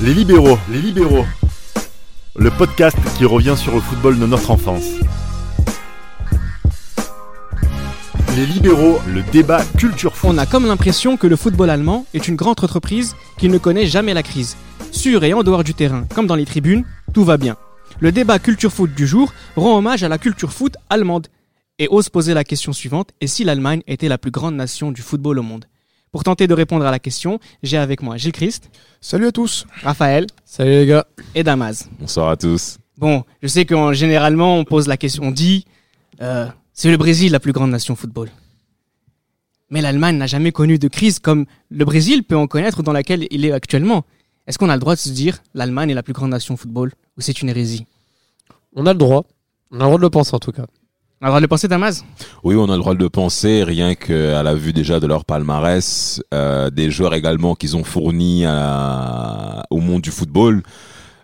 Les libéraux, les libéraux. Le podcast qui revient sur le football de notre enfance. Les libéraux, le débat culture foot. On a comme l'impression que le football allemand est une grande entreprise qui ne connaît jamais la crise. Sur et en dehors du terrain, comme dans les tribunes, tout va bien. Le débat culture foot du jour rend hommage à la culture foot allemande et ose poser la question suivante et si l'Allemagne était la plus grande nation du football au monde? Pour tenter de répondre à la question, j'ai avec moi Gilles Christ, Salut à tous. Raphaël Salut les gars. et Damaz. Bonsoir à tous. Bon, je sais qu'en généralement on pose la question, on dit euh, c'est le Brésil la plus grande nation football. Mais l'Allemagne n'a jamais connu de crise comme le Brésil peut en connaître dans laquelle il est actuellement. Est-ce qu'on a le droit de se dire l'Allemagne est la plus grande nation football ou c'est une hérésie? On a le droit. On a le droit de le penser en tout cas. On a le droit de le penser, Damaz Oui, on a le droit de le penser, rien qu'à la vue déjà de leur palmarès, euh, des joueurs également qu'ils ont fournis à- au monde du football.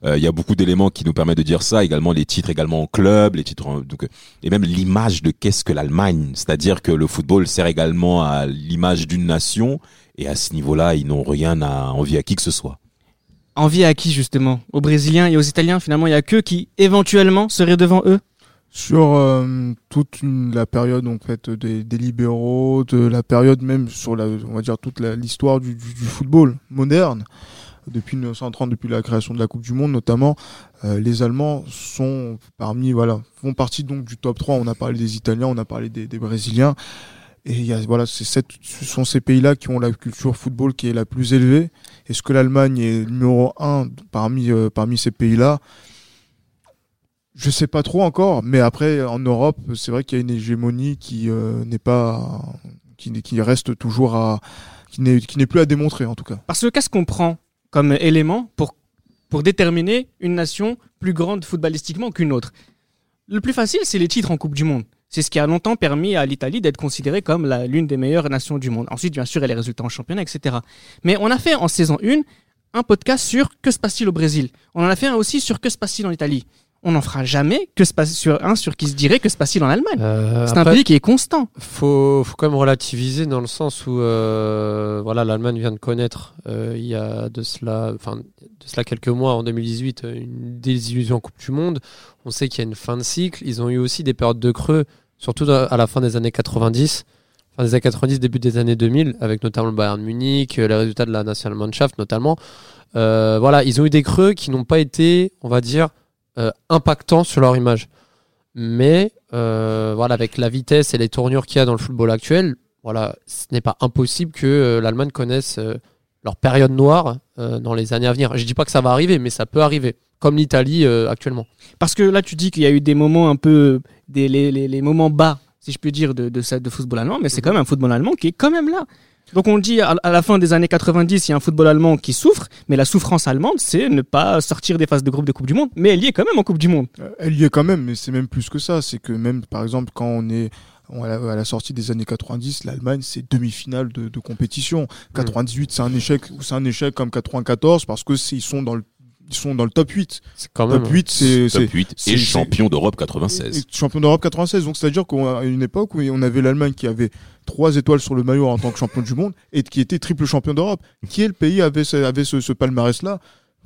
Euh, Il y a beaucoup d'éléments qui nous permettent de dire ça, également les titres également en club, les titres en- donc, et même l'image de qu'est-ce que l'Allemagne, c'est-à-dire que le football sert également à l'image d'une nation, et à ce niveau-là, ils n'ont rien à envier à qui que ce soit. Envie à qui justement? Aux Brésiliens et aux Italiens Finalement, il y a qu'eux qui éventuellement seraient devant eux? Sur euh, toute une- la période en fait des, des libéraux, de la période même sur la, on va dire toute l'histoire du, football moderne, depuis 1930, depuis la création de la Coupe du Monde notamment, euh, les Allemands sont parmi voilà font partie donc du top 3. On a parlé des Italiens, on a parlé des, Brésiliens. Et il y a, voilà, ce sont ces pays-là qui ont la culture football qui est la plus élevée. Est-ce que l'Allemagne est numéro un parmi, euh, parmi ces pays-là? Je sais pas trop encore, mais après en Europe, c'est vrai qu'il y a une hégémonie qui euh, n'est pas, qui, reste toujours à, qui n'est, plus à démontrer en tout cas. Parce que qu'est-ce qu'on prend comme élément pour, déterminer une nation plus grande footballistiquement qu'une autre Le plus facile, c'est les titres en Coupe du Monde. C'est ce qui a longtemps permis à l'Italie d'être considérée comme l'une des meilleures nations du monde. Ensuite, bien sûr, il y a les résultats en championnat, etc. Mais on a fait en saison 1 un podcast sur que se passe-t-il au Brésil. On en a fait un aussi sur que se passe-t-il en Italie. On n'en fera jamais que se passe sur un sur qui se dirait que se passe-t-il en Allemagne. Euh, c'est un pays qui est constant. faut, faut quand même relativiser dans le sens où euh, voilà, l'Allemagne vient de connaître euh, il y a de cela, enfin, de cela quelques mois, en 2018, euh, une désillusion en Coupe du Monde. On sait qu'il y a une fin de cycle. Ils ont eu aussi des périodes de creux, surtout à la fin des années 90. Fin des années 90, début des années 2000, avec notamment le Bayern Munich, les résultats de la Nationalmannschaft notamment. Voilà, ils ont eu des creux qui n'ont pas été, on va dire, euh, impactants sur leur image. Mais euh, voilà, avec la vitesse et les tournures qu'il y a dans le football actuel, voilà, ce n'est pas impossible que euh, l'Allemagne connaisse leur période noire dans les années à venir. Je dis pas que ça va arriver, mais ça peut arriver, comme l'Italie actuellement. Parce que là, tu dis qu'il y a eu des moments un peu, des, les, les, les moments bas, si je peux dire, de, de, de football allemand, mais c'est quand même un football allemand qui est quand même là. Donc on dit à, la fin des années 90, il y a un football allemand qui souffre, mais la souffrance allemande, c'est ne pas sortir des phases de groupe de Coupe du Monde, mais elle y est quand même en Coupe du Monde. Euh, Elle y est quand même, mais c'est même plus que ça. C'est que même, par exemple, quand on est à la, sortie des années 90, l'Allemagne, c'est demi-finale de, de compétition. 98, c'est un échec, ou c'est un échec comme 94 parce que ils sont dans le, ils sont dans le top 8. C'est quand même. Top 8, c'est, Top 8 c'est- et champion d'Europe 96. et champion d'Europe 96. Donc, c'est-à-dire qu'à une époque où on avait l'Allemagne qui avait trois étoiles sur le maillot en tant que champion du monde et qui était triple champion d'Europe. Qui est le pays avait ce, avait ce, ce palmarès-là?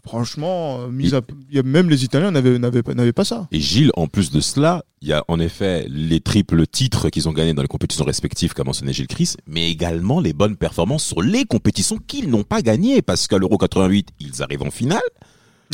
Franchement, euh, mis à, il y a- même les Italiens n'avaient, n'avaient, pas- n'avaient pas ça. Et Gilles, en plus de cela, il y a en effet les triples titres qu'ils ont gagnés dans les compétitions respectives, qu'a mentionné Gilles Chris, mais également les bonnes performances sur les compétitions qu'ils n'ont pas gagnées, parce qu'à l'Euro 88, ils arrivent en finale.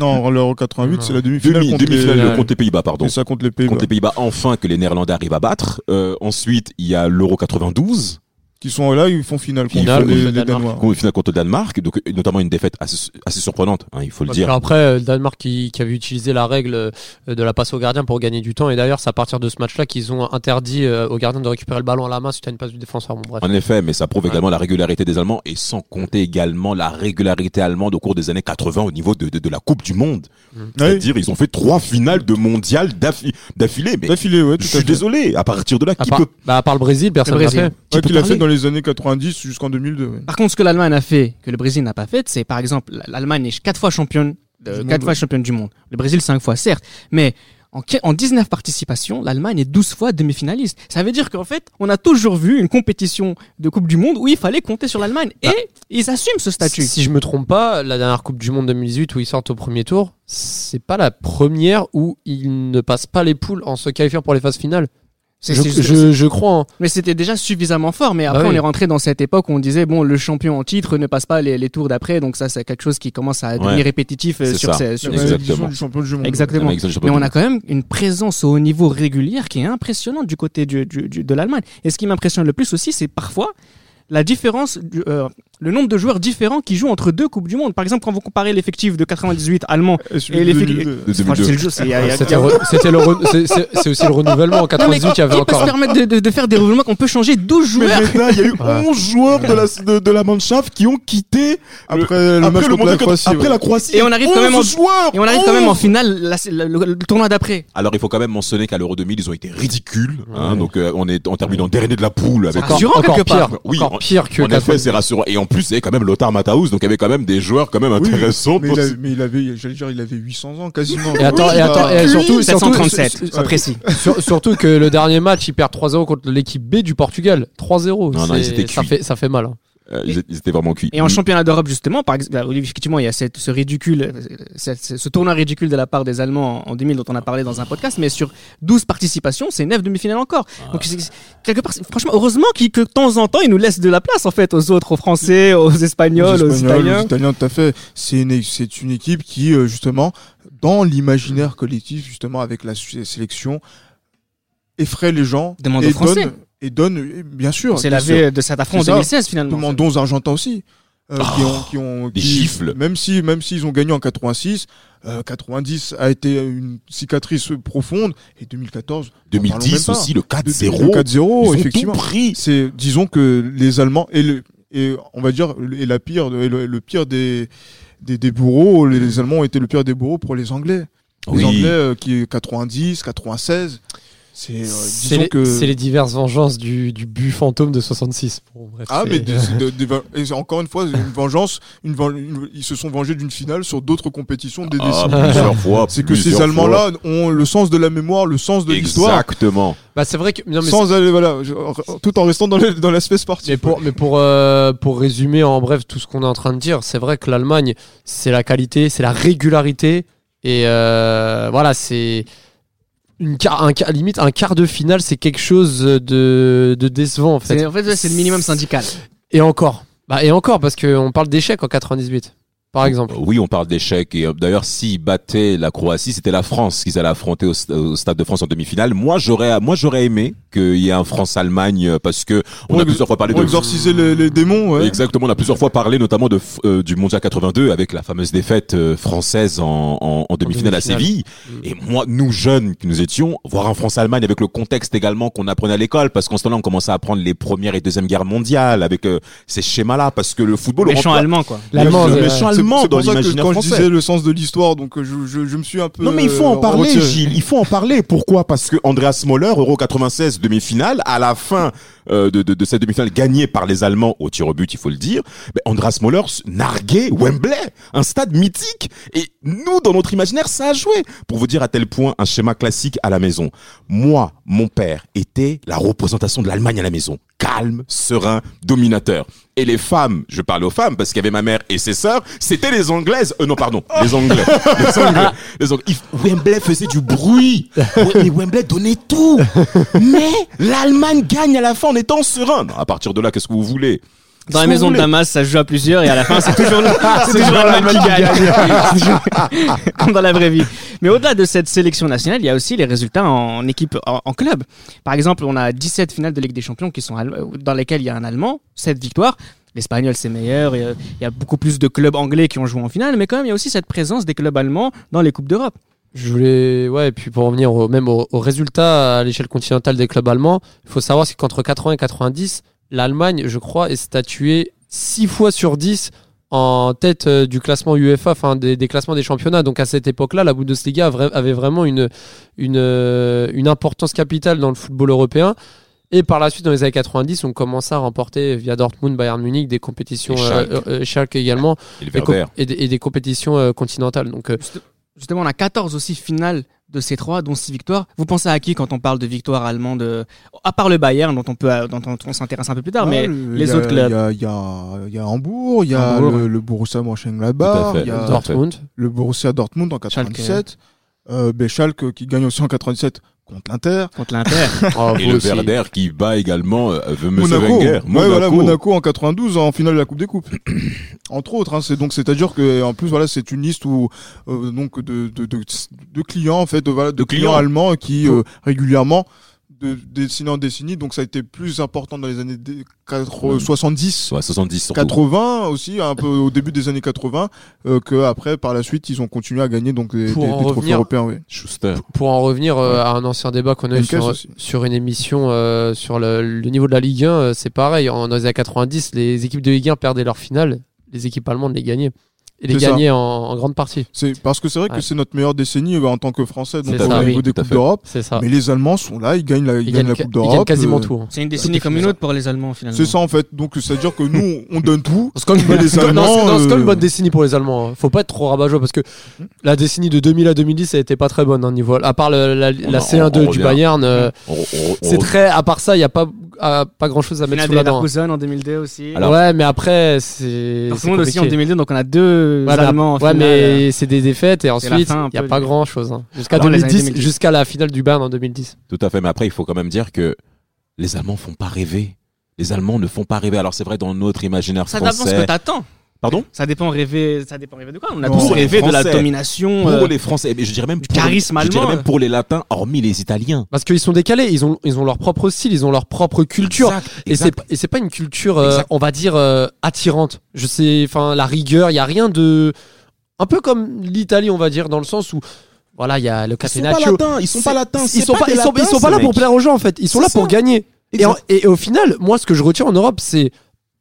Non, l'Euro 88, Non. c'est la demi-finale Demi, contre, demi-finale les, euh, contre les Pays-Bas, pardon. et ça contre les Pays-Bas. Contre les Pays-Bas, enfin que les Néerlandais arrivent à battre. Euh, ensuite, il y a l'Euro 92, Qui sont là, ils font finale contre Finale les, contre le les Danemark. Danois. finale contre le Danemark, donc notamment une défaite assez, assez surprenante, hein, il faut le Parce dire. Après, euh, le Danemark qui, qui avait utilisé la règle euh, de la passe au gardien pour gagner du temps. Et d'ailleurs, c'est à partir de ce match-là qu'ils ont interdit euh, au gardien de récupérer le ballon à la main suite à une passe du défenseur. Bon, bref. En effet, mais ça prouve Ouais. également la régularité des Allemands et sans compter également la régularité allemande au cours des années 80 au niveau de, de, de la Coupe du Monde. Oui. C'est-à-dire, ils ont fait trois finales de mondial d'affi- d'affilée. Mais D'affilée, ouais, tout je suis désolé, à partir de là, À qui peut bah, à part le Brésil, personne. Ouais, peut les années 90 jusqu'en 2002. ouais. Par contre, ce que l'Allemagne a fait, que le Brésil n'a pas fait, c'est par exemple, l'Allemagne est quatre fois championne, Du euh, monde, quatre fois championne du monde. Le Brésil cinq fois, certes, mais En, qui- en 19 participations, l'Allemagne est 12 fois demi-finaliste. Ça veut dire qu'en fait, on a toujours vu une compétition de Coupe du Monde où il fallait compter sur l'Allemagne. Bah, et ils assument ce statut. Si, si je me trompe pas, la dernière Coupe du Monde 2018 où ils sortent au premier tour, c'est pas la première où ils ne passent pas les poules en se qualifiant pour les phases finales. C'est- Je, c'est- je- je crois. hein. Mais c'était déjà suffisamment fort. Mais après, Bah oui. on est rentré dans cette époque où on disait, bon, le champion en titre ne passe pas les, les tours d'après. Donc ça, c'est quelque chose qui commence à devenir Ouais. répétitif euh, C'est sur ces... Sur- Exactement. du champion du monde. Exactement. Mais on a quand même une présence au haut niveau régulière qui est impressionnante du côté du, du- du- de l'Allemagne. Et ce qui m'impressionne le plus aussi, c'est parfois la différence, du- euh, le nombre de joueurs différents qui jouent entre deux Coupes du Monde. Par exemple, quand vous comparez l'effectif de 98 allemand Et celui et l'effectif. 2002. De Franchement, 2002. c'est aussi le renouvellement. En Non, mais 98, il y avait qui peut se encore. permettre de, de- de faire des renouvellement qu'on peut changer 12 Mais joueurs il y a eu Ouais. 11 joueurs de la, de, de la Mannschaft qui ont quitté Après le après match contre la Croatie. après ouais. la Croatie. Et on arrive quand même en- 11 joueurs. et on arrive quand même en 11. finale la- le, le- le tournoi d'après. Alors il faut quand même mentionner qu'à l'Euro 2000 ils ont été ridicules. hein, Ouais. donc euh, on est on termine en dernier de la poule avec Encore- rassurant encore quelque pire, part. Oui, encore en- pire que en effet, 98. c'est rassurant. Et en plus, il avait quand même Lothar Matthaus, donc il y avait quand même des joueurs quand même Oui, intéressants. mais, pour- il a- mais il avait, j'allais dire, il avait 800 ans quasiment. Et attends, et attends, bah, et surtout, surtout, 737, sur- sois précis. sur- surtout que le dernier match, ils perdent 3-0 contre l'équipe B du Portugal. 3-0. Non, non, c'est- ils étaient ça fait, ça fait mal. hein. Euh, ils, ils étaient vraiment cuits. Et en championnat d'Europe, justement, par exemple, oui, effectivement, il y a cette, ce ridicule, cette- ce, ce tournoi ridicule de la part des Allemands en, en 2000 dont on a parlé dans un podcast, mais sur 12 participations, c'est 9 demi-finales encore. Donc, c'est- c'est- quelque part, franchement, heureusement qu'ils- que de temps en temps, ils nous laissent de la place, en fait, aux autres, aux Français, aux Espagnols, aux, Espagnols, Italiens. aux Italiens, tout à fait. C'est une, c'est une équipe qui, euh, justement, dans l'imaginaire collectif, justement, avec la sélection, effraie les gens. Demande et aux Français. Donne, et donne, bien sûr. Bien sûr. lavé de cet affront en C'est ça. 2016, finalement. Demandons aux Argentins aussi. euh, qui ont, qui ont, des qui- gifles. Même si, même s'ils ont gagné en 86, euh, 90 a été une cicatrice profonde et 2014. n'en parlons 2010 même pas. aussi, le De- 4-0. le 4-0, Ils ont effectivement. C'est, disons que les Allemands et le, et on va dire, et la pire, et le, le pire des, des, des bourreaux, les, les Allemands ont été le pire des bourreaux pour les Anglais. Les Oui. Anglais, euh, qui 90, 96. C'est, euh, C'est les, que. c'est les diverses vengeances du, du but fantôme de 66. Bon, bref, Ah, mais de- c'est de- de- et c'est encore une fois, c'est une vengeance, une, ven- une- ils se sont vengés d'une finale sur d'autres compétitions des Ah, décennies. plusieurs fois. C'est que ces Allemands-là ont le sens de la mémoire, le sens de l'histoire, Exactement. Bah, c'est vrai que. non, mais sans aller, voilà, tout en restant dans l'aspect sportif. Mais pour, mais pour, euh, pour résumer en bref tout ce qu'on est en train de dire, c'est vrai que l'Allemagne, c'est la qualité, c'est la régularité. Et euh, voilà, c'est une quart, un, quart- limite un quart de finale, c'est quelque chose de, de décevant en fait. C'est- En fait, ouais, c'est le minimum syndical. Et encore. Bah, et encore, parce qu'on parle d'échec en 98, par exemple. Oui, on parle d'échec. Et euh, d'ailleurs, s'ils battaient la Croatie, c'était la France qu'ils allaient affronter au Stade de France en demi-finale. Moi, j'aurais, moi, j'aurais aimé qu'il y ait un France-Allemagne euh, parce que on a plusieurs fois parlé Pour de exorciser les, les démons, ouais. Exactement, on a plusieurs fois parlé notamment de euh, du Mondial 82 avec la fameuse défaite euh, française en, en, en demi-finale à. Séville. Mm. Et moi, nous jeunes qui nous étions, voir un France-Allemagne avec le contexte également qu'on apprenait à l'école, parce qu'en ce temps-là, on commençait à apprendre les premières et deuxièmes guerres mondiales avec euh, ces schémas-là, parce que le football Méchant rentre- allemand, quoi. L'allemand, le c'est- méchant allemand dans que l'imaginaire quand je français. disais le sens de l'histoire, donc euh, je, je, je me suis un peu. Non mais il faut en parler, retiré. Gilles. Il faut en parler. Pourquoi? Parce que Andreas Moller, Euro 96 demi-finale, à la fin euh, de, de, cette demi-finale gagnée par les Allemands au tir au but, il faut le dire, ben, Andreas Moller narguait Wembley, un stade mythique. Et nous, dans notre imaginaire, ça a joué. Pour vous dire à tel point un schéma classique à la maison. Moi, mon père était la représentation de l'Allemagne à la maison. Calme, serein, dominateur. Et les femmes, je parle aux femmes parce qu'il y avait ma mère et ses sœurs, c'était les Anglaises. Euh, non, pardon, les Anglais. Les Anglais. Les Anglais. Wembley faisait du bruit. Mais Wembley donnait tout. Mais l'Allemagne gagne à la fin en étant serein. Non, à partir de là, qu'est-ce que vous voulez? Dans la maison de. Damas, ça se joue à plusieurs et à la fin, c'est toujours, c'est toujours l'Allemagne qui gagne. Comme dans la vraie vie. Mais au-delà de cette sélection nationale, il y a aussi les résultats en équipe, en, en club. Par exemple, on a 17 finales de Ligue des Champions qui sont dans lesquelles il y a un Allemand, 7 victoires. L'Espagnol, c'est meilleur. Il y a beaucoup plus de clubs anglais qui ont joué en finale, mais quand même, il y a aussi cette présence des clubs allemands dans les Coupes d'Europe. Je voulais, ouais, et puis pour revenir au, même au, au résultat à l'échelle continentale des clubs allemands, il faut savoir c'est qu'entre 80 et 90, l'Allemagne, je crois, est statuée 6 fois sur 10 en tête euh, du classement UEFA, enfin des, des classements des championnats. Donc à cette époque-là, la Bundesliga avait vraiment une, une, euh, une importance capitale dans le football européen. Et par la suite, dans les années 90, on commença à remporter via Dortmund, Bayern Munich des compétitions, euh, euh, Schalke également, Et des, et des compétitions euh, continentales. Donc euh, Justement, on a 14 aussi finales de ces trois, dont six victoires. Vous pensez à qui quand on parle de victoire allemande euh, À part le Bayern, dont on peut, euh, dont on, on s'intéresse un peu plus tard, mais le- les a- autres clubs? Il y a, il y, a, il y a Hambourg, il y a Hambourg. le, le Borussia Mönchengladbach, il y a Dortmund. le Borussia Dortmund en 97, euh, ben, Schalke qui gagne aussi en 97 contre l'Inter. contre l'Inter. Oh, Et vous le aussi. Werder qui bat également euh, Monsieur Monaco, Wenger. Ouais, voilà, Monaco en 92 en finale de la Coupe des Coupes. Entre autres, hein, c'est donc c'est-à-dire que en plus voilà, c'est une liste où euh, donc de, de, de, de clients en fait, de, voilà, de, De clients clients. allemands qui euh, régulièrement de décennie en décennie, donc ça a été plus important dans les années des- quatre- 70 Ouais, 70 surtout. 80 aussi, un peu au début des années 80, euh, que après par la suite ils ont continué à gagner donc des, Pour des- en des trophées revenir- européens. Oui. Schuster. Pour en revenir euh, à un ancien débat qu'on a eu sur, une émission euh, sur le, le niveau de la Ligue 1, euh, c'est pareil. En, dans les années 90, les équipes de Ligue 1 perdaient leur finale, les équipes allemandes les gagnaient. Et les C'est ça. gagnaient en, en grande partie. C'est parce que c'est vrai Ouais. que c'est notre meilleure décennie euh, en tant que Français donc C'est au niveau oui, des à coupes d'Europe. C'est ça. Mais les Allemands sont là, ils gagnent la, ils Ils gagnent Coupe ils d'Europe. gagnent quasiment euh, tout. hein. C'est une décennie comme une autre pour les Allemands finalement. C'est ça en fait. Donc c'est-à-dire que nous, on donne tout. C'est quand même une bonne- c'est- c'est- c'est décennie pour les Allemands. hein. Faut pas être trop rabat-joie parce que la décennie de 2000 à 2010, ça a été pas très bonne hein, niveau. À part le- la, la On- C1-2 on du. Bayern, euh, on- c'est très. À part ça, il y a pas pas grand chose à mettre sous de la dent. Leverkusen en 2002 aussi. Alors- ouais, mais après, c'est. c'est Dortmund aussi en compliqué. 2002, donc on a deux Ouais, mais, Allemands en ouais, finale. mais c'est des défaites et ensuite, il n'y a peu pas grand chose. Jusqu'à les années 2010, 2010. jusqu'à la finale du Bayern en 2010. Tout à fait, mais après, il faut quand même dire que les Allemands font pas rêver. Les Allemands ne font pas rêver. Alors c'est vrai dans notre imaginaire Ça dépend ce français. que t'attends. Pardon? Ça dépend rêver, ça dépend rêver de quoi? On a Non, tous les rêvé de la domination. Pour euh, les Français, mais je dirais même du charisme je dirais même pour les Latins, hormis les Italiens. Parce qu'ils sont décalés, ils ont, ils ont leur propre style, ils ont leur propre culture. Exact, Et c'est pas- et c'est pas une culture, euh, on va dire, euh, attirante. Je sais, enfin, la rigueur, il y a rien de. Un peu comme l'Italie, on va dire, dans le sens où. Voilà, il y a le Ils sont pas Catenaccio. latins, ils sont pas latins. Ils sont pas, ils sont, ils latins, sont pas là pour plaire aux gens, en fait. Ils sont là pour gagner. Et, en- Exact. et au final, moi, ce que je retiens en Europe, c'est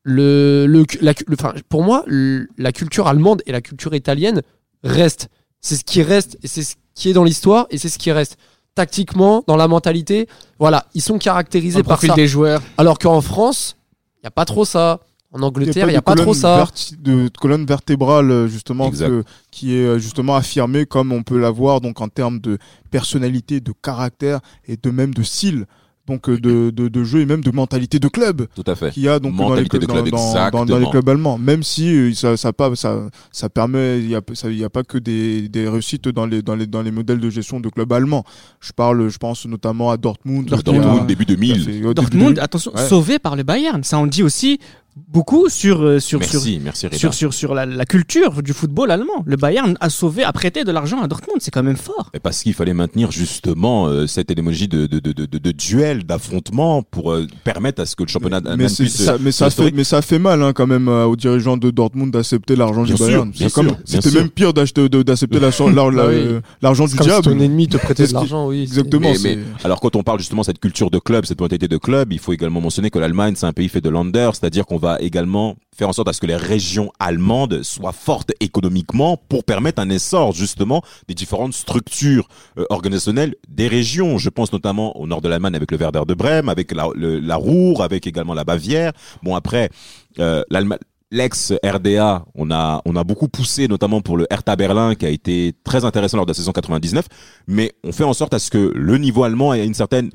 le, le, la, cu- le- enfin, pour moi, le- la culture allemande et la culture italienne restent. C'est ce qui reste, et c'est ce qui est dans l'histoire, et c'est ce qui reste. Tactiquement, dans la mentalité, voilà, ils sont caractérisés par ça. des joueurs. Alors qu'en France, il n'y a pas trop ça. En Angleterre, il n'y a de pas trop ça. verti- de, de colonne vertébrale euh, justement que- qui est euh, justement affirmée comme on peut l'avoir donc en termes de personnalité, de caractère et de même de style. Donc de, de, de jeu et même de mentalité de club Tout à fait. qu'il y a donc dans les, clubs, de club, dans, dans- dans- dans les clubs allemands. Même si euh, ça, ça, pas, ça, ça permet, il y a, ça, il y a pas que des, des réussites dans les, dans, les, dans les modèles de gestion de clubs allemands. Je parle, je pense notamment à Dortmund. Dortmund, début qui a 2000. fait- au début Dortmund, 2000. attention, Ouais. sauvé par le Bayern. Ça en dit aussi beaucoup sur euh, sur sur Merci, Reda. sur sur, sur la, la culture du football allemand. Le Bayern a sauvé, a prêté de l'argent à Dortmund. C'est quand même fort. Et parce qu'il fallait maintenir justement euh, cette émoji de, de, de, de, de, de duel, d'affrontement pour euh, permettre à ce que le championnat mais, puisse ça, mais, ça fait, mais ça fait mal hein, quand même euh, aux dirigeants de Dortmund d'accepter l'argent du Bien sûr, Bayern. C'était même pire d'acheter- de- d'accepter la chan- l'ar- la- Bah oui. euh, l'argent du C'est comme si diable. ton ennemi te prêtait de l'argent, oui. Exactement. Mais- mais- Alors quand on parle justement de cette culture de club, cette mentalité de club, il faut également mentionner que l'Allemagne c'est un pays fait de Länder, c'est-à-dire qu'on va également faire en sorte à ce que les régions allemandes soient fortes économiquement pour permettre un essor justement des différentes structures euh, organisationnelles des régions. Je pense notamment au nord de l'Allemagne avec le Werder de Brême, avec la, le- la Ruhr, avec également la Bavière. Bon après, euh, l'ex-RDA, on a, on a beaucoup poussé, notamment pour le Hertha Berlin, qui a été très intéressant lors de la saison 99, mais on fait en sorte à ce que le niveau allemand ait une certaine,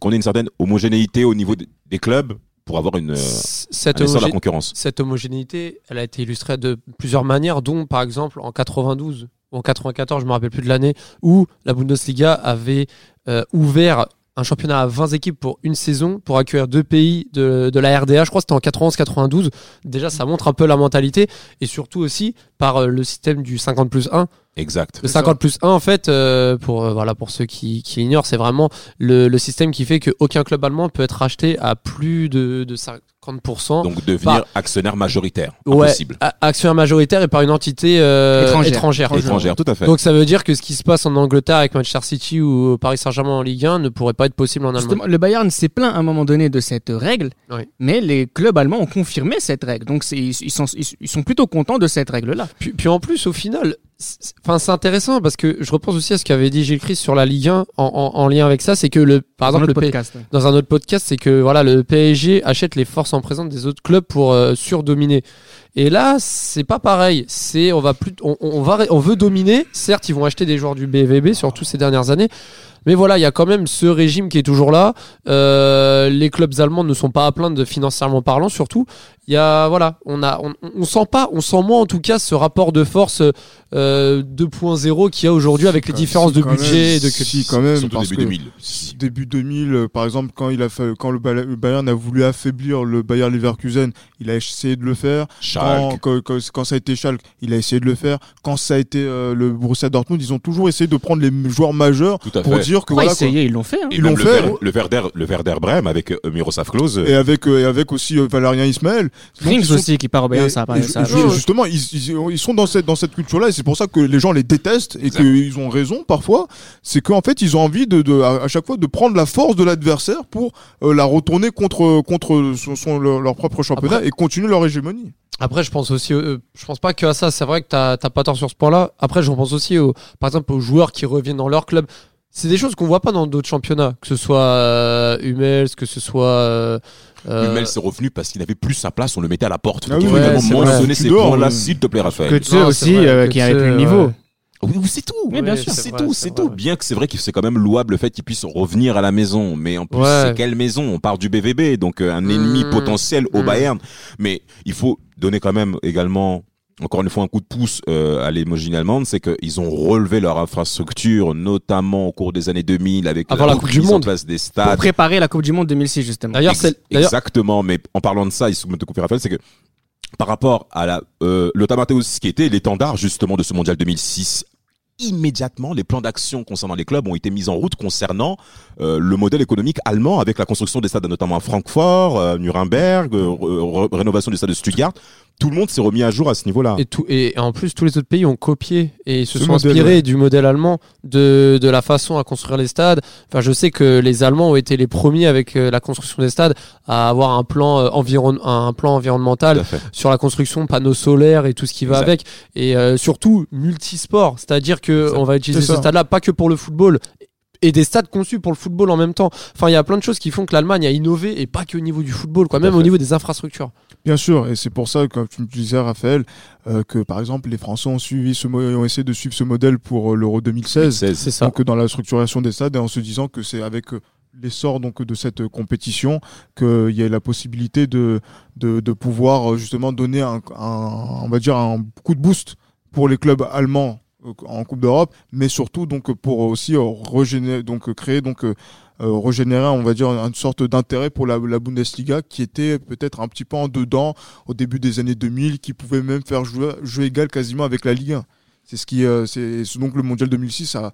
qu'on ait une certaine homogénéité au niveau de- des clubs pour avoir une, euh, Cette un la concurrence. cette homogénéité, elle a été illustrée de plusieurs manières, dont par exemple en 92 ou en 94, je me rappelle plus de l'année, où la Bundesliga avait euh, ouvert un championnat à 20 équipes pour une saison pour accueillir deux pays de, de la RDA. Je crois que c'était en 91-92. Déjà, ça montre un peu la mentalité et surtout aussi par euh, le système du 50 plus 1. Exact. Le C'est ça. 50 plus 1, en fait, euh, pour, euh, voilà, pour ceux qui, qui ignorent, c'est vraiment le, le système qui fait qu'aucun club allemand peut être racheté à plus de, de 50%. Donc devenir Par- actionnaire majoritaire. Ouais, actionnaire majoritaire et par une entité euh, Étrangère. étrangère. Étrangère, tout à fait. Donc ça veut dire que ce qui se passe en Angleterre avec Manchester City ou Paris Saint-Germain en Ligue 1 ne pourrait pas être possible en Allemagne. Justement, le Bayern s'est plaint à un moment donné de cette règle, Oui. mais les clubs allemands ont confirmé cette règle. Donc ils, sont, ils, sont plutôt contents de cette règle-là. Puis, puis en plus, au final, enfin c'est intéressant parce que je repense aussi à ce qu'avait dit Gilles Christ sur la Ligue 1 en, en- en lien avec ça, c'est que le, par Dans exemple, le P- podcast. ouais. dans un autre podcast, c'est que voilà, le PSG achète les forces en présence des autres clubs pour euh, surdominer. Et là, c'est pas pareil. C'est on va plus, on, on va, on veut dominer. Certes, ils vont acheter des joueurs du BVB surtout ces dernières années. Mais voilà, il y a quand même ce régime qui est toujours là. Euh, les clubs allemands ne sont pas à plaindre financièrement parlant, surtout. Il y a voilà, on a, on, on sent pas, on sent moins en tout cas ce rapport de force euh, 2.0 qu'il y a aujourd'hui avec les différences de budget même, et de si, quand même, Surtout parce début que 2000. début 2000, euh, par exemple, quand il a fait, quand le Bayern a voulu affaiblir le Bayer Leverkusen, il a essayé de le faire. Quand, quand, quand- quand ça a été Schalke, il a essayé de le faire. Quand ça a été euh, le Borussia Dortmund, ils ont toujours essayé de prendre les joueurs majeurs Tout à pour fait. Dire que Pourquoi voilà. Ils l'ont fait. hein. Ils l'ont le fait. Le Werder, le Werder Brême avec euh, Miroslav Klose. Et avec, euh, et avec aussi euh, Valérien Ismaël. Rings sont- aussi qui part au Bayern, ça pas. ça justement, ils, sont dans cette, dans cette culture-là et c'est pour ça que les gens les détestent et qu'ils ont raison parfois. C'est qu'en fait, ils ont envie de, de, à, à chaque fois de prendre la force de l'adversaire pour euh, la retourner contre, contre son, son- leur, leur propre championnat Après- et continuer leur hégémonie. Après, je pense aussi, euh, je pense pas que à ça. C'est vrai que t'as t'as pas tort sur ce point-là. Après, je pense aussi, aux, par exemple, aux joueurs qui reviennent dans leur club. C'est des choses qu'on voit pas dans d'autres championnats, que ce soit euh, Hummels, que ce soit. Euh, euh, Hummels est revenu parce qu'il n'avait plus sa place, on le mettait à la porte. Ah Donc, oui, il faut ouais, également c'est vrai. mentionner Tu ces dors, points-là, ouais. s'il te plaît, Raphaël. Que ceux Non, c'est aussi euh, qui ceux, plus le niveau. Oui, oui, c'est tout. Oui, bien sûr. c'est tout, c'est tout. Bien que c'est vrai que c'est quand même louable le fait qu'il puisse revenir à la maison. Mais en plus, Ouais. c'est quelle maison? On part du BVB, donc euh, un ennemi Mmh. potentiel au Mmh. Bayern. Mais il faut donner quand même également, encore une fois, un coup de pouce euh, à l'émogine allemande, c'est qu'ils ont relevé leur infrastructure, notamment au cours des années 2000, avec Avant la Coupe du Monde. place des Pour stades. préparer la Coupe du Monde 2006, justement. D'ailleurs, Ex- Exactement, mais en parlant de ça, il se me couper Raphaël, c'est que par rapport à la euh, Matthäus, qui était l'étendard justement de ce mondial 2006, immédiatement, les plans d'action concernant les clubs ont été mis en route concernant euh, le modèle économique allemand avec la construction des stades notamment à Francfort, euh, Nuremberg, euh, rénovation du stade de Stuttgart. Tout le monde s'est remis à jour à ce niveau-là. Et, tout, et en plus, tous les autres pays ont copié et se Ce sont modèle, inspirés ouais. du modèle allemand, de, de la façon à construire les stades. Enfin, je sais que les Allemands ont été les premiers avec euh, la construction des stades à avoir un plan, euh, environ, un plan environnemental sur la construction, panneaux solaires et tout ce qui va Exact. avec. Et euh, surtout, multisport. C'est-à-dire que Exact. on va utiliser ce stade-là pas que pour le football. Et des stades conçus pour le football en même temps. Enfin, il y a plein de choses qui font que l'Allemagne a innové et pas que au niveau du football, quoi, même au niveau des infrastructures. Bien sûr, et c'est pour ça, comme tu me disais, Raphaël, euh, que par exemple, les Français ont suivi ce ont essayé de suivre ce modèle pour euh, l'Euro 2016. 16. C'est ça. donc dans la structuration des stades et en se disant que c'est avec euh, l'essor donc de cette compétition qu'il y a la possibilité de, de, de pouvoir justement donner un, un- on va dire un coup de boost pour les clubs allemands en Coupe d'Europe mais surtout donc pour aussi euh, régénérer donc euh, créer donc euh, euh, régénérer on va dire une sorte d'intérêt pour la, la Bundesliga qui était peut-être un petit peu en dedans au début des années 2000 qui pouvait même faire jouer égal quasiment avec la Ligue 1 c'est ce qui euh, c'est donc le mondial 2006 a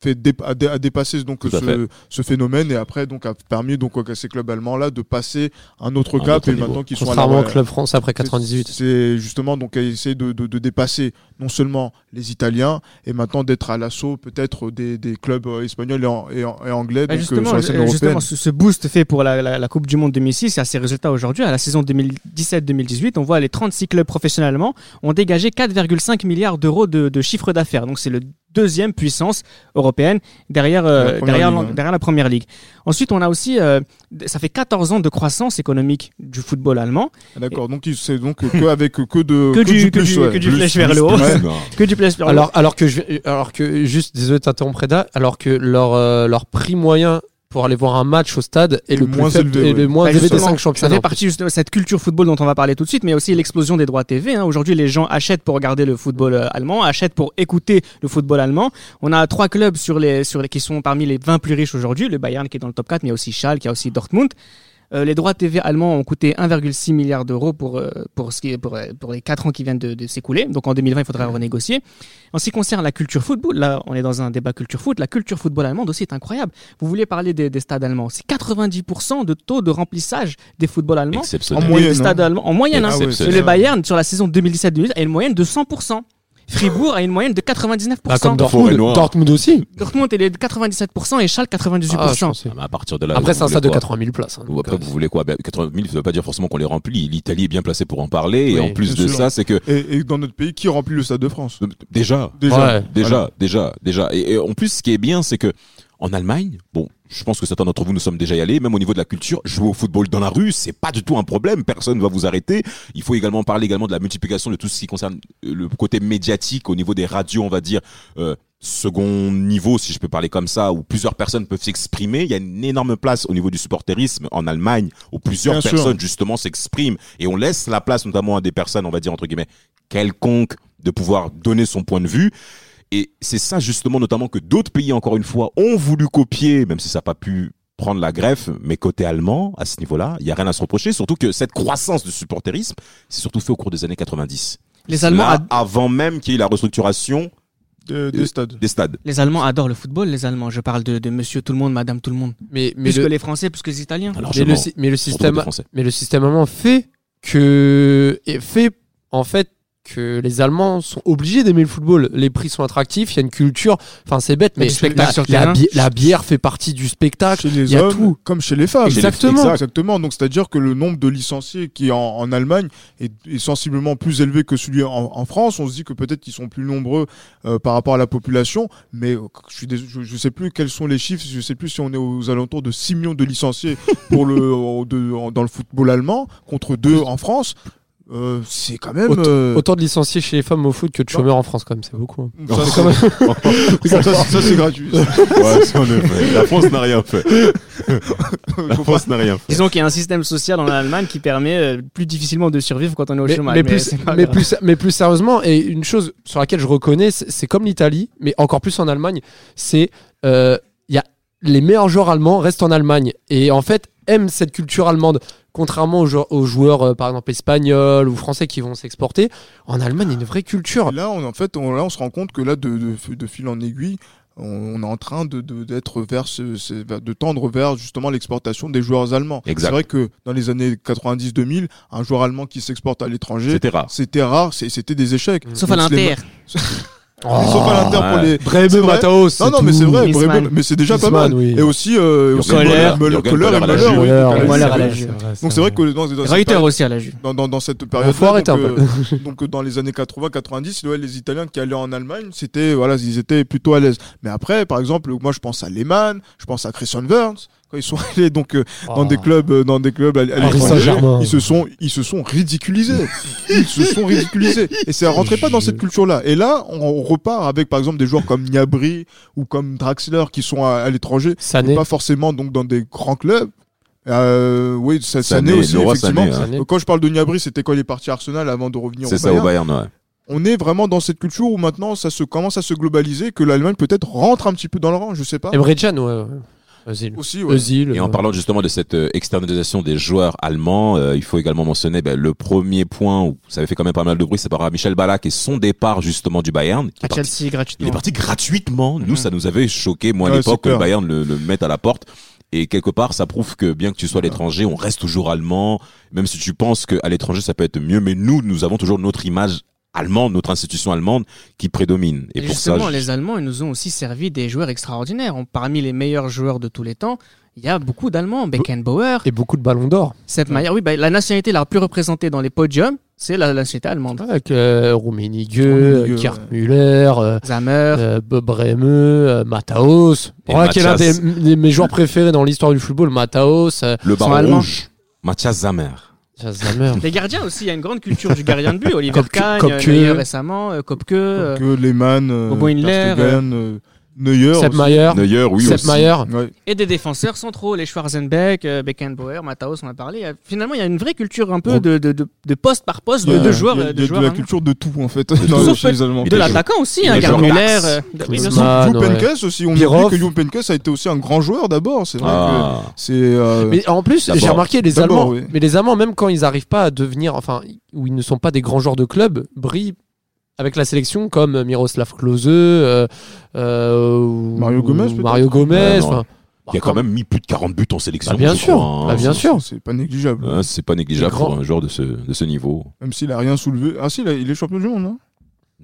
fait dé- a, dé- a dépassé donc fait. ce, ce phénomène et après donc a permis donc à ces clubs allemands là de passer un autre Un cap autre et niveau. maintenant qu'ils sont à au club français après 98. c'est- justement donc à essayer de, de, de dépasser non seulement les Italiens et maintenant d'être à l'assaut peut-être des, des clubs euh, espagnols et, en- et, en- et anglais Bah, donc, euh, justement, sur la scène euh, justement, ce, ce boost fait pour la, la- la Coupe du Monde 2006 et à ses résultats aujourd'hui, à la saison 2017-2018, on voit les 36 clubs professionnels allemands ont dégagé 4,5 milliards d'euros de, de chiffre d'affaires. Donc c'est le deuxième puissance européenne derrière, euh, La première derrière, ligue, derrière la première ligue. Ensuite, on a aussi, euh, ça fait 14 ans de croissance économique du football allemand, Ah, D'accord, donc c'est donc que avec que de Que du- que plus, du- ouais. que du Plus, vers le haut. que du Alors, alors que je, alors que juste, désolé de t'interrompre, Reda, alors que leur, euh, leur prix moyen pour aller voir un match au stade est le, Le plus moins élevé, et le moins Bah, élevé des cinq championnats. Ça fait partie de cette culture football dont on va parler tout de suite, mais aussi l'explosion des droits TV. hein. Aujourd'hui, les gens achètent pour regarder le football euh, allemand, achètent pour écouter le football allemand. On a trois clubs sur les, sur les, qui sont parmi les 20 plus riches aujourd'hui. Le Bayern qui est dans le top 4, mais il y a aussi Schalke, il y a aussi Dortmund. Euh, les droits TV allemands ont coûté 1,6 milliard d'euros pour, euh, pour, ce qui est- pour, euh, pour les 4 ans qui viennent de, de s'écouler. Donc en 2020, il faudra renégocier. En ce qui concerne la culture football, là, on est dans un débat culture foot. La culture football allemande aussi est incroyable. Vous voulez parler des, des stades allemands C'est 90% de taux de remplissage des footballs allemands. En Des moyenne, stades hein. allemands. En moyenne, hein. Ah le Bayern, sur la saison 2017-2018, a une moyenne de 100%. Fribourg a une moyenne de 99%. Bah, comme Dortmund, aussi. Dortmund, elle est de 97% et Schalke 98%. Ah. Ah, mais à partir de là, Après, c'est un stade de quoi 80 000 places. hein, Ou après, euh, vous voulez quoi? Ben, 80 000, ça veut pas dire forcément qu'on les remplit. L'Italie est bien placée pour en parler. et en plus de sûr. ça, c'est que Et, et dans notre pays, qui remplit le Stade de France? Déjà, Déjà. Ouais. déjà, Voilà. déjà, déjà. Et, et en plus, ce qui est bien, c'est que En Allemagne, bon, je pense que certains d'entre vous nous sommes déjà y allés, même au niveau de la culture, jouer au football dans la rue, c'est pas du tout un problème, personne ne va vous arrêter. Il faut également parler également de la multiplication de tout ce qui concerne euh, le côté médiatique au niveau des radios, on va dire, euh, second niveau, si je peux parler comme ça, où plusieurs personnes peuvent s'exprimer. Il y a une énorme place au niveau du supporterisme en Allemagne, où plusieurs Bien sûr. personnes justement s'expriment, et on laisse la place notamment à des personnes, on va dire entre guillemets, quelconques, de pouvoir donner son point de vue. Et c'est ça justement notamment que d'autres pays, encore une fois, ont voulu copier, même si ça n'a pas pu prendre la greffe, mais côté allemand, à ce niveau-là, il y a rien à se reprocher, surtout que cette croissance du supporterisme, c'est surtout fait au cours des années 90. Les Allemands, Là, ad- avant même qu'il y ait la restructuration Des, des stades. des stades. les Allemands adorent le football, les Allemands. Je parle de, de monsieur tout le monde, madame tout le monde. Mais, mais, Plus le, que les Français, plus que les Italiens. Alors, mais, le, si- mais le système, mais le système allemand fait que, et fait, en fait, que les Allemands sont obligés d'aimer le football. Les prix sont attractifs, il y a une culture. Enfin, c'est bête, mais spectacle la, bi- bière fait partie du spectacle. Chez les hommes, tout. comme chez les femmes. Exactement. exact. Exactement. Donc, c'est-à-dire que le nombre de licenciés qui est en, en Allemagne est, est sensiblement plus élevé que celui en, en France. On se dit que peut-être qu'ils sont plus nombreux euh, par rapport à la population, mais euh, je suis dés- je, je sais plus quels sont les chiffres. Je sais plus si on est aux alentours de 6 millions de licenciés pour le au- de- en- dans le football allemand contre 2 en France. Euh, c'est quand même. Autant- euh, Autant de licenciés chez les femmes au foot que de chômeurs en France, quand même, c'est beaucoup. hein. ça, c'est- ça, ça, gratuit. Ouais, ça. La France n'a rien fait. La France n'a rien fait. Disons qu'il y a un système social en Allemagne qui permet euh, plus difficilement de survivre quand on est au mais, chômage. mais plus, mais, plus, mais plus sérieusement, et une chose sur laquelle je reconnais, c'est comme l'Italie, mais encore plus en Allemagne, c'est euh, il y a les meilleurs joueurs allemands restent en Allemagne et en fait aiment cette culture allemande. Contrairement aux joueurs, aux joueurs, euh, par exemple espagnols ou français qui vont s'exporter, en Allemagne il y a une vraie culture. Et là, on, en fait, on, là, on se rend compte que là, de, de, de fil en aiguille, on, est en train de de- d'être vers, ce, ce- vers- de tendre vers justement l'exportation des joueurs allemands. C'est vrai que dans les années 90-2000, un joueur allemand qui s'exporte à l'étranger, C'était rare. c'était rare, c'était des échecs. Sauf à Donc, les- l'Inter. Sauf à l'Inter pour ouais. les. Bremen. Mataos. Non, non, mais c'est vrai. Bremen, mais c'est déjà pas mal. oui. Et aussi, euh, aussi. Müller, et Kohler à la Müller, Juve. oui, Müller, à la Juve. Donc c'est vrai que dans, dans cette Reuter période- aussi à la Juve. dans, dans, dans cette période faut arrêter un peu. donc euh, dans les années 80-90 ouais, les Italiens qui allaient en Allemagne c'était voilà ils étaient plutôt à l'aise mais après par exemple moi je pense à Lehmann je pense à Christian Wurz quand ils sont allés donc euh, dans des clubs euh, dans des clubs à, à ils se sont ils se sont ridiculisés ils se sont ridiculisés et ça rentrait pas dans cette culture là et là on, repart avec par exemple des joueurs comme Gnabry ou comme Draxler qui sont à, à l'étranger pas forcément donc dans des grands clubs euh, oui ça Sané, Sané aussi effectivement Sané, hein. Quand je parle de Gnabry, c'était quand il est parti à Arsenal avant de revenir au C'est ça au Bayern. Bayern, ouais. On est vraiment dans cette culture où maintenant ça se commence à se globaliser, que l'Allemagne peut-être rentre un petit peu dans le rang, je sais pas. Emre Can, ouais. Özil. Aussi, ouais. Özil. Et en euh, parlant justement de cette euh, externalisation des joueurs allemands, euh, il faut également mentionner ben, le premier point où ça avait fait quand même pas mal de bruit, c'est par rapport à Michel Ballack et son départ justement du Bayern. qui À parti- Chelsea, gratuitement. il est parti gratuitement. Nous, Mhm. ça nous avait choqué, moi à Ouais, l'époque, que le. Bayern le, le mette à la porte. Et quelque part, ça prouve que bien que tu sois à l'étranger, on reste toujours allemand. Même si tu penses qu'à l'étranger, ça peut être mieux. Mais nous, nous avons toujours notre image allemande, notre institution allemande qui prédomine. Et, Et pour ça, justement, je- les Allemands, ils nous ont aussi servi des joueurs extraordinaires. Parmi les meilleurs joueurs de tous les temps, il y a beaucoup d'Allemands. Beckenbauer, Et beaucoup de ballons d'or. Sepp Maier. Oui, bah, la nationalité la plus représentée dans les podiums, c'est la nationalité allemande. Avec euh, Rummenigge, ouais. Müller, euh, Zammer. euh, Bob Breme, euh, Mataos. Voilà, qui est l'un des, des- mes joueurs préférés dans l'histoire du football. Mataos, euh, le baron rouge, Mathias Zammer. Les gardiens aussi, il y a une grande culture du gardien de but. Oliver Kahn. Neuer récemment, euh, Kopke. euh, Que Lehmann, euh, Bobo Euh, Neuer. Sepp. Maier. Neuer, oui Sepp. Maier. Ouais. Et des défenseurs centraux, les Schwarzenbeck, euh, Beckenbauer, Mataos, on a parlé. Finalement, il y a une vraie culture un peu de, de, de, de poste par poste de, de joueurs. il y a- euh, de a joueurs de la allemands. culture de tout en fait. tout. dans- Sauf chez les Allemands. de l'attaquant aussi, hein, d'axe. euh. Heynckes aussi, on oublie que Jupp Heynckes a été aussi un grand joueur d'abord. C'est vrai que Ah. c'est. euh, Mais en plus, j'ai remarqué les Allemands, oui. mais les Allemands, même quand ils n'arrivent pas à devenir, enfin, où ils ne sont pas des grands joueurs de club, brillent avec la sélection comme Miroslav Klose, euh, euh, ou- Mario Gomez, ou peut-être Mario Gomez. Ouais, non. enfin, Il a quand même mis plus de 40 buts en sélection. Bah, bien sûr. crois, hein. Bah, bien c'est- sûr. C'est pas négligeable. Ouais, c'est pas négligeable pour un joueur de ce, de ce niveau. Même s'il a rien soulevé. Ah si, il, est champion du monde, non?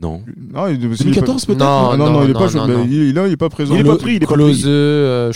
Non. Non, il, il est pas- 2014 peut-être Non, Ah, non, non, il est non, pas non, champion. non. Il, est là, il est pas présent. Il est pas pris, il est pas Klose, pris. euh.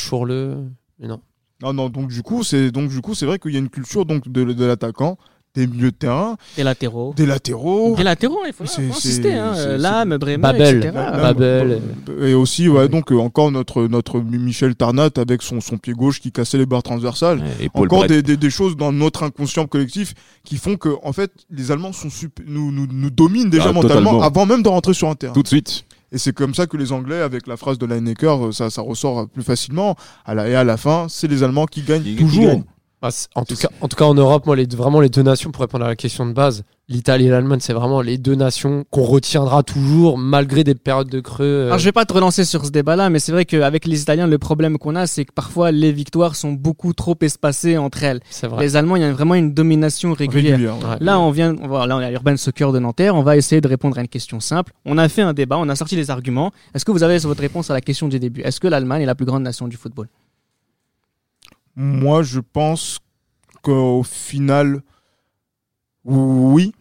Mais non. Non, non, donc du coup, c'est donc du coup, c'est vrai qu'il y a une culture donc de, de l'attaquant, des milieux de terrain, Des latéraux. des latéraux. Des latéraux, il faut insister. Hein. Lame, Bremer, Babel. Babel. Et aussi, ouais, donc euh, encore notre notre Michel Tarnat avec son son pied gauche qui cassait les barres transversales. Et Paul Encore des, des, des choses dans notre inconscient collectif qui font que en fait les Allemands sont sup- nous, nous nous dominent déjà Ah, mentalement totalement. avant même de rentrer sur un terrain. tout de suite. Et c'est comme ça que les Anglais, avec la phrase de Lineker, euh, ça, ça ressort plus facilement. À la, et à la fin, c'est les Allemands qui gagnent Qui- qui toujours. gagnent. Bah, en, tout cas, en tout cas, en Europe, moi, les, vraiment les deux nations, pour répondre à la question de base, l'Italie et l'Allemagne, c'est vraiment les deux nations qu'on retiendra toujours, malgré des périodes de creux. euh, Alors, je vais pas te relancer sur ce débat-là, mais c'est vrai qu'avec les Italiens, le problème qu'on a, c'est que parfois les victoires sont beaucoup trop espacées entre elles. c'est vrai. Les Allemands, il y a vraiment une domination régulière. Régulière, ouais. Ouais. Là, on vient, on va- là, on est à Urban Soccer de Nanterre. On va essayer de répondre à une question simple. On a fait un débat, on a sorti les arguments. Est-ce que vous avez votre réponse à la question du début? Est-ce que l'Allemagne est la plus grande nation du football? Moi, je pense qu'au final, oui.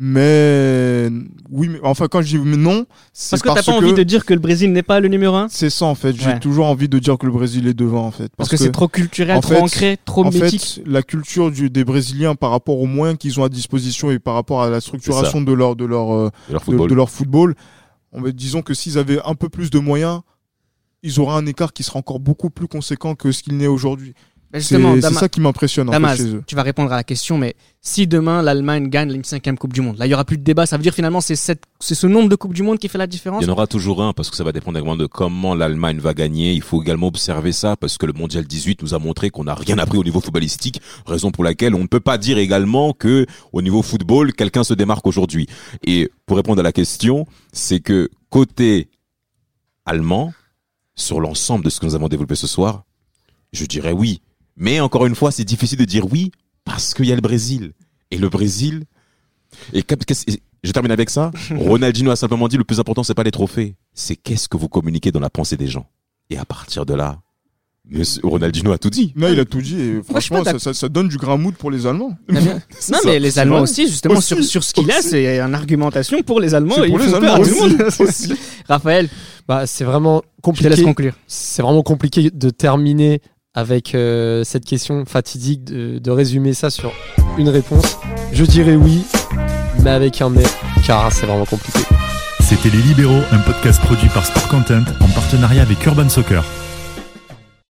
Mais oui, mais enfin quand je dis non, c'est Parce que parce, t'as pas envie de dire que le Brésil n'est pas le numéro un? C'est ça en fait. J'ai Ouais. toujours envie de dire que le Brésil est devant en fait. Parce, que, c'est trop culturel, en trop fait- ancré, trop en mythique. fait, la culture du, des Brésiliens par rapport aux moyens qu'ils ont à disposition et par rapport à la structuration de leur de leur euh, de, football. de leur football, on va, disons que s'ils avaient un peu plus de moyens, ils auraient un écart qui serait encore beaucoup plus conséquent que ce qu'il n'est aujourd'hui. C'est ça qui m'impressionne en fait, Damas, chez eux. tu vas répondre à la question, mais si demain l'Allemagne gagne la cinquième Coupe du Monde, là il y aura plus de débat. Ça veut dire finalement c'est c'est ce nombre de Coupes du Monde qui fait la différence? Il y en aura toujours un parce que ça va dépendre également de comment l'Allemagne va gagner. Il faut également observer ça parce que le Mondial 18 nous a montré qu'on n'a rien appris au niveau footballistique, raison pour laquelle on ne peut pas dire également que au niveau football, quelqu'un se démarque aujourd'hui. Et pour répondre à la question, c'est que côté allemand, sur l'ensemble de ce que nous avons développé ce soir, je dirais oui. Mais encore une fois, c'est difficile de dire oui parce qu'il y a le Brésil. Et le Brésil, et je termine avec ça. Ronaldinho a simplement dit le plus important, c'est pas les trophées, c'est qu'est-ce que vous communiquez dans la pensée des gens. Et à partir de là, monsieur Ronaldinho a tout dit. Non, il a tout dit et franchement, ça, ça, ça donne du grain mood pour les Allemands. Non ça, mais les Allemands aussi, justement Aussi, sur, sur ce qu'il a, c'est une argumentation pour les Allemands. Et pour les Allemands aussi, monde. aussi. Raphaël, Bah, c'est vraiment je te laisse compliqué. conclure. C'est vraiment compliqué de terminer avec euh, cette question fatidique, de, de résumer ça sur une réponse. Je dirais oui, mais avec un mais, car c'est vraiment compliqué. C'était Les Libéraux, un podcast produit par Sport Content en partenariat avec Urban Soccer.